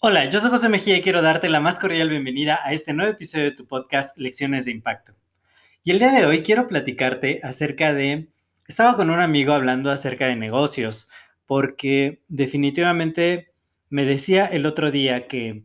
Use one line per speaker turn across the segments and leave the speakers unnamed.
Hola, yo soy José Mejía y quiero darte la más cordial bienvenida a este nuevo episodio de tu podcast Lecciones de Impacto. Y el día de hoy quiero platicarte acerca de... Estaba con un amigo hablando acerca de negocios, porque definitivamente me decía el otro día que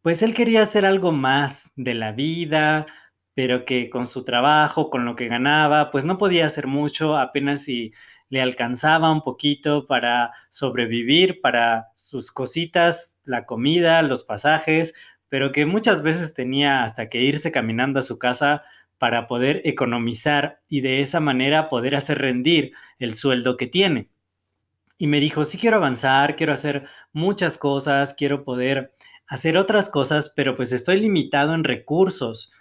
pues él quería hacer algo más de la vida, pero que con su trabajo, con lo que ganaba, pues no podía hacer mucho, apenas si le alcanzaba un poquito para sobrevivir, para sus cositas, la comida, los pasajes, pero que muchas veces tenía hasta que irse caminando a su casa para poder economizar y de esa manera poder hacer rendir el sueldo que tiene. Y me dijo, sí quiero avanzar, quiero hacer muchas cosas, quiero poder hacer otras cosas, pero pues estoy limitado en recursos.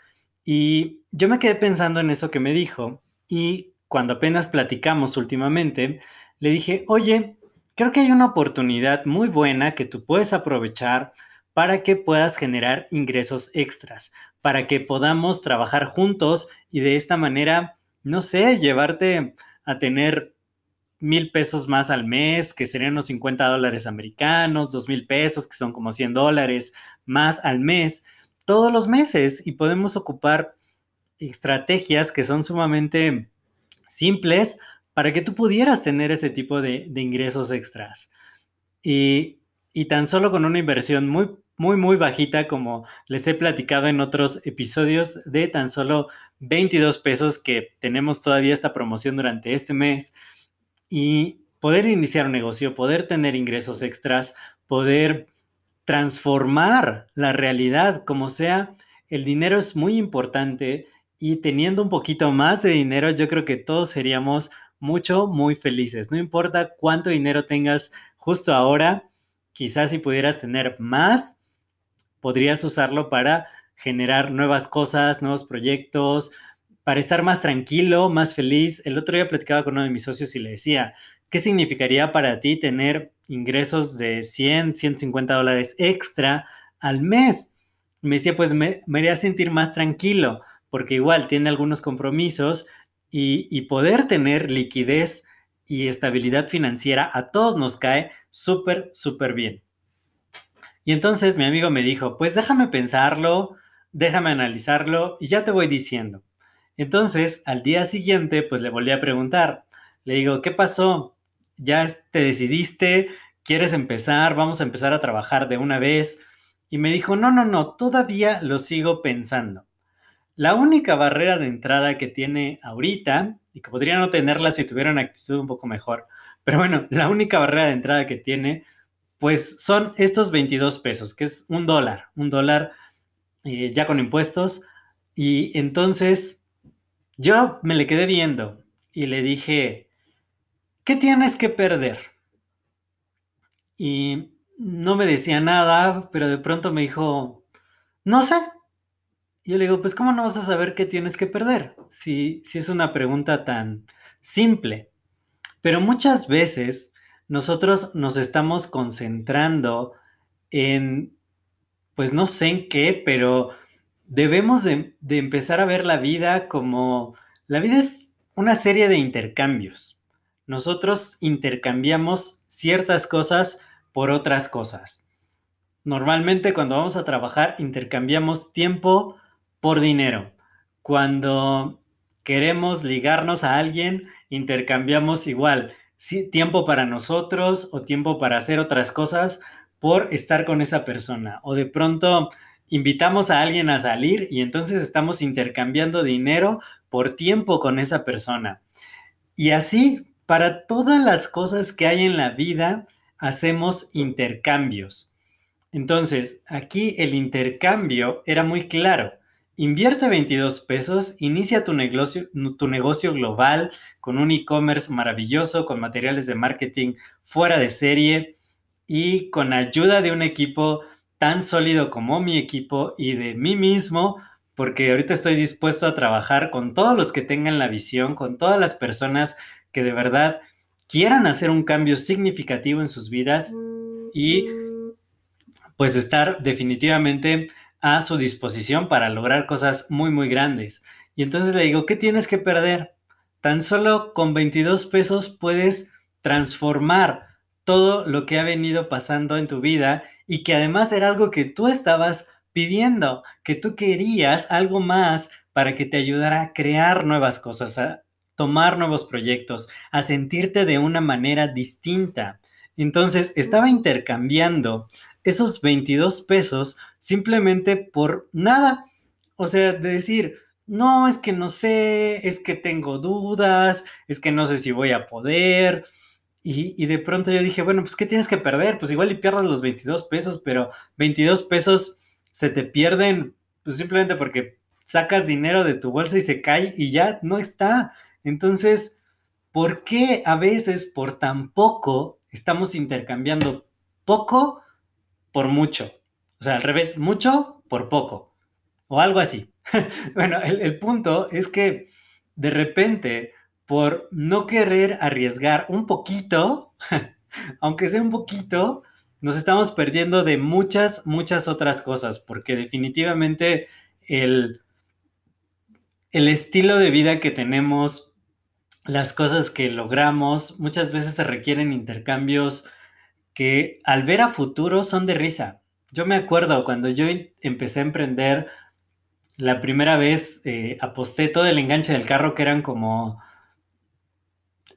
Y yo me quedé pensando en eso que me dijo y cuando apenas platicamos últimamente, le dije, oye, creo que hay una oportunidad muy buena que tú puedes aprovechar para que puedas generar ingresos extras, para que podamos trabajar juntos y de esta manera, no sé, llevarte a tener mil pesos más al mes, que serían unos 50 dólares americanos, dos mil pesos, que son como 100 dólares más al mes, todos los meses y podemos ocupar estrategias que son sumamente simples para que tú pudieras tener ese tipo de, ingresos extras. Y, tan solo con una inversión muy, muy, muy bajita, como les he platicado en otros episodios, de tan solo 22 pesos que tenemos todavía esta promoción durante este mes. Y poder iniciar un negocio, poder tener ingresos extras, poder transformar la realidad como sea, el dinero es muy importante y teniendo un poquito más de dinero, yo creo que todos seríamos mucho, muy felices. No importa cuánto dinero tengas justo ahora, quizás si pudieras tener más, podrías usarlo para generar nuevas cosas, nuevos proyectos, para estar más tranquilo, más feliz. El otro día platicaba con uno de mis socios y le decía, ¿qué significaría para ti tener ingresos de 100, 150 dólares extra al mes? Me decía, pues me, me haría sentir más tranquilo porque igual tiene algunos compromisos y, poder tener liquidez y estabilidad financiera a todos nos cae súper, súper bien. Y entonces mi amigo me dijo, pues déjame pensarlo, déjame analizarlo y ya te voy diciendo. Entonces, al día siguiente, pues le volví a preguntar. Le digo, ¿qué pasó? ¿Ya te decidiste? ¿Quieres empezar? Vamos a empezar a trabajar de una vez. Y me dijo, no, no, no, todavía lo sigo pensando. La única barrera de entrada que tiene ahorita, y que podría no tenerla si tuviera una actitud un poco mejor, pero bueno, la única barrera de entrada que tiene, pues son estos 22 pesos, que es un dólar, un dólar eh, ya con impuestos. Y entonces yo me le quedé viendo y le dije, ¿qué tienes que perder? Y no me decía nada, pero de pronto me dijo, no sé, y yo le digo, pues ¿cómo no vas a saber qué tienes que perder? Si, si es una pregunta tan simple. Pero muchas veces nosotros nos estamos concentrando en, pues no sé en qué, pero debemos de, de empezar a ver la vida como, la vida es una serie de intercambios. Nosotros intercambiamos ciertas cosas por otras cosas. Normalmente cuando vamos a trabajar intercambiamos tiempo por dinero. Cuando queremos ligarnos a alguien, intercambiamos igual tiempo para nosotros o tiempo para hacer otras cosas por estar con esa persona. O de pronto invitamos a alguien a salir y entonces estamos intercambiando dinero por tiempo con esa persona. Y así, para todas las cosas que hay en la vida, hacemos intercambios. Entonces, aquí el intercambio era muy claro Invierte 22 pesos, inicia tu negocio, tu negocio global con un e-commerce maravilloso, con materiales de marketing fuera de serie y con ayuda de un equipo tan sólido como mi equipo y de mí mismo, porque ahorita estoy dispuesto a trabajar con todos los que tengan la visión, con todas las personas que de verdad quieran hacer un cambio significativo en sus vidas y pues estar definitivamente a su disposición para lograr cosas muy, muy grandes. Y entonces le digo, ¿qué tienes que perder? Tan solo con 22 pesos puedes transformar todo lo que ha venido pasando en tu vida y que además era algo que tú estabas pidiendo, que tú querías algo más para que te ayudara a crear nuevas cosas, tomar nuevos proyectos, a sentirte de una manera distinta. Entonces estaba intercambiando esos 22 pesos simplemente por nada. O sea, de decir, no, es que no sé, es que tengo dudas, es que no sé si voy a poder. Y, de pronto yo dije, bueno, pues ¿qué tienes que perder? Pues igual y pierdas los 22 pesos, pero 22 pesos se te pierden pues simplemente porque sacas dinero de tu bolsa y se cae y ya no está. Entonces, ¿por qué a veces por tan poco estamos intercambiando poco por mucho. O sea, al revés, mucho por poco. O algo así. bueno, el, punto es que de repente, por no querer arriesgar un poquito, aunque sea un poquito, nos estamos perdiendo de muchas, muchas otras cosas, porque definitivamente el, el estilo de vida que tenemos, las cosas que logramos, muchas veces se requieren intercambios que al ver a futuro son de risa. Yo me acuerdo cuando yo empecé a emprender, la primera vez eh, aposté todo el enganche del carro que eran como,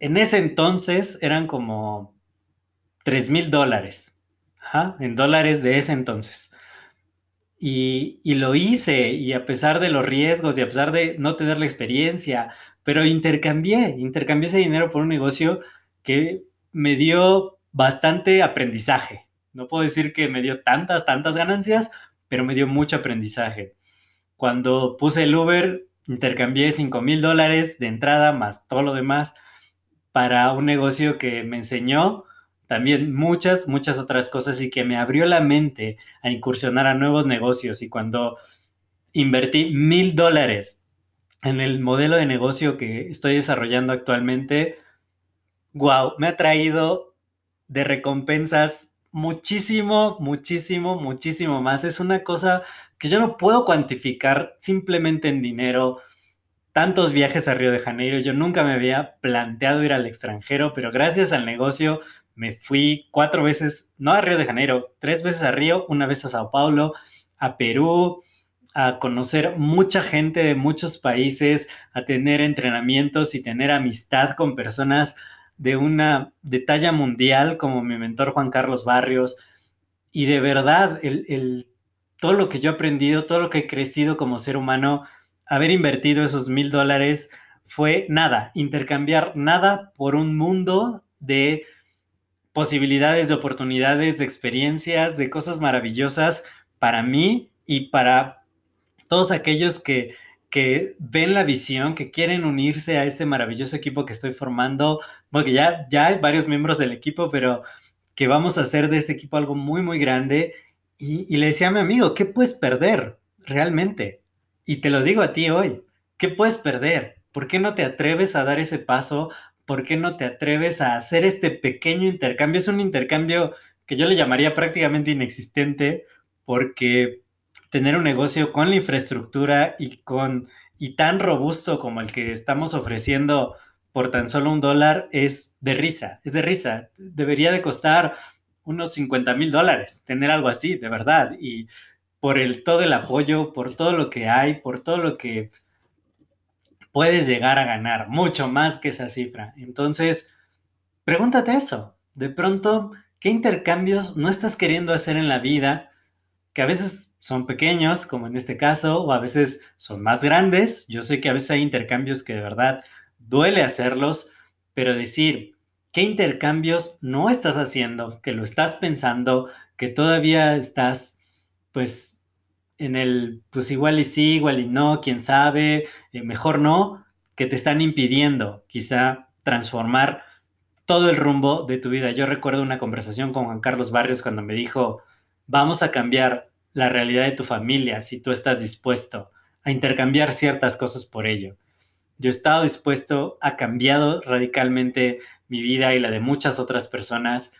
en ese entonces eran como 3 mil dólares, en dólares de ese entonces. Y, y, lo hice, y a pesar de los riesgos y a pesar de no tener la experiencia, pero intercambié, intercambié ese dinero por un negocio que me dio bastante aprendizaje. No puedo decir que me dio tantas, tantas ganancias, pero me dio mucho aprendizaje. Cuando puse el Uber, intercambié 5 mil dólares de entrada más todo lo demás para un negocio que me enseñó también muchas, muchas otras cosas y que me abrió la mente a incursionar a nuevos negocios. Y cuando invertí mil dólares en el modelo de negocio que estoy desarrollando actualmente, wow, me ha traído de recompensas muchísimo, muchísimo, muchísimo más. Es una cosa que yo no puedo cuantificar simplemente en dinero. Tantos viajes a Río de Janeiro, yo nunca me había planteado ir al extranjero, pero gracias al negocio me fui cuatro veces, no a Río de Janeiro, tres veces a Río, una vez a Sao Paulo, a Perú, a conocer mucha gente de muchos países, a tener entrenamientos y tener amistad con personas de una talla mundial como mi mentor Juan Carlos Barrios. Y de verdad, el, todo lo que yo he aprendido, todo lo que he crecido como ser humano, haber invertido esos mil dólares fue nada, intercambiar nada por un mundo de posibilidades, de oportunidades, de experiencias, de cosas maravillosas para mí y para todos aquellos que que ven la visión, que quieren unirse a este maravilloso equipo que estoy formando, porque ya, ya hay varios miembros del equipo, pero que vamos a hacer de este equipo algo muy, muy grande. Y, le decía a mi amigo, ¿qué puedes perder realmente? Y te lo digo a ti hoy, ¿qué puedes perder? ¿Por qué no te atreves a dar ese paso? ¿Por qué no te atreves a hacer este pequeño intercambio? Es un intercambio que yo le llamaría prácticamente inexistente porque tener un negocio con la infraestructura y con y tan robusto como el que estamos ofreciendo por tan solo un dólar es de risa, es de risa. Debería de costar unos 50 mil dólares tener algo así, de verdad. Y por el, todo el apoyo, por todo lo que hay, por todo lo que puedes llegar a ganar, mucho más que esa cifra. Entonces, pregúntate eso. De pronto, ¿qué intercambios no estás queriendo hacer en la vida? Que a veces son pequeños, como en este caso, o a veces son más grandes. Yo sé que a veces hay intercambios que de verdad duele hacerlos, pero decir, ¿qué intercambios no estás haciendo? Que lo estás pensando, que todavía estás, pues, en el, pues igual y sí, igual y no, quién sabe, eh, mejor no, que te están impidiendo quizá transformar todo el rumbo de tu vida. Yo recuerdo una conversación con Juan Carlos Barrios cuando me dijo, vamos a cambiar la realidad de tu familia si tú estás dispuesto a intercambiar ciertas cosas por ello. Yo he estado dispuesto, ha cambiado radicalmente mi vida y la de muchas otras personas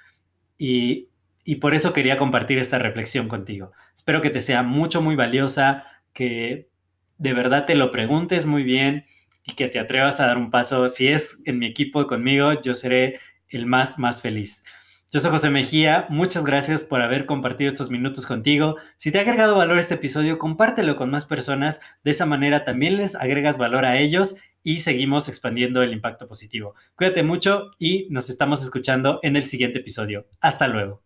y, y por eso quería compartir esta reflexión contigo. Espero que te sea mucho, muy valiosa, que de verdad te lo preguntes muy bien y que te atrevas a dar un paso. Si es en mi equipo conmigo, yo seré el más, más feliz. Yo soy José Mejía, muchas gracias por haber compartido estos minutos contigo. Si te ha agregado valor este episodio, compártelo con más personas. De esa manera también les agregas valor a ellos y seguimos expandiendo el impacto positivo. Cuídate mucho y nos estamos escuchando en el siguiente episodio. Hasta luego.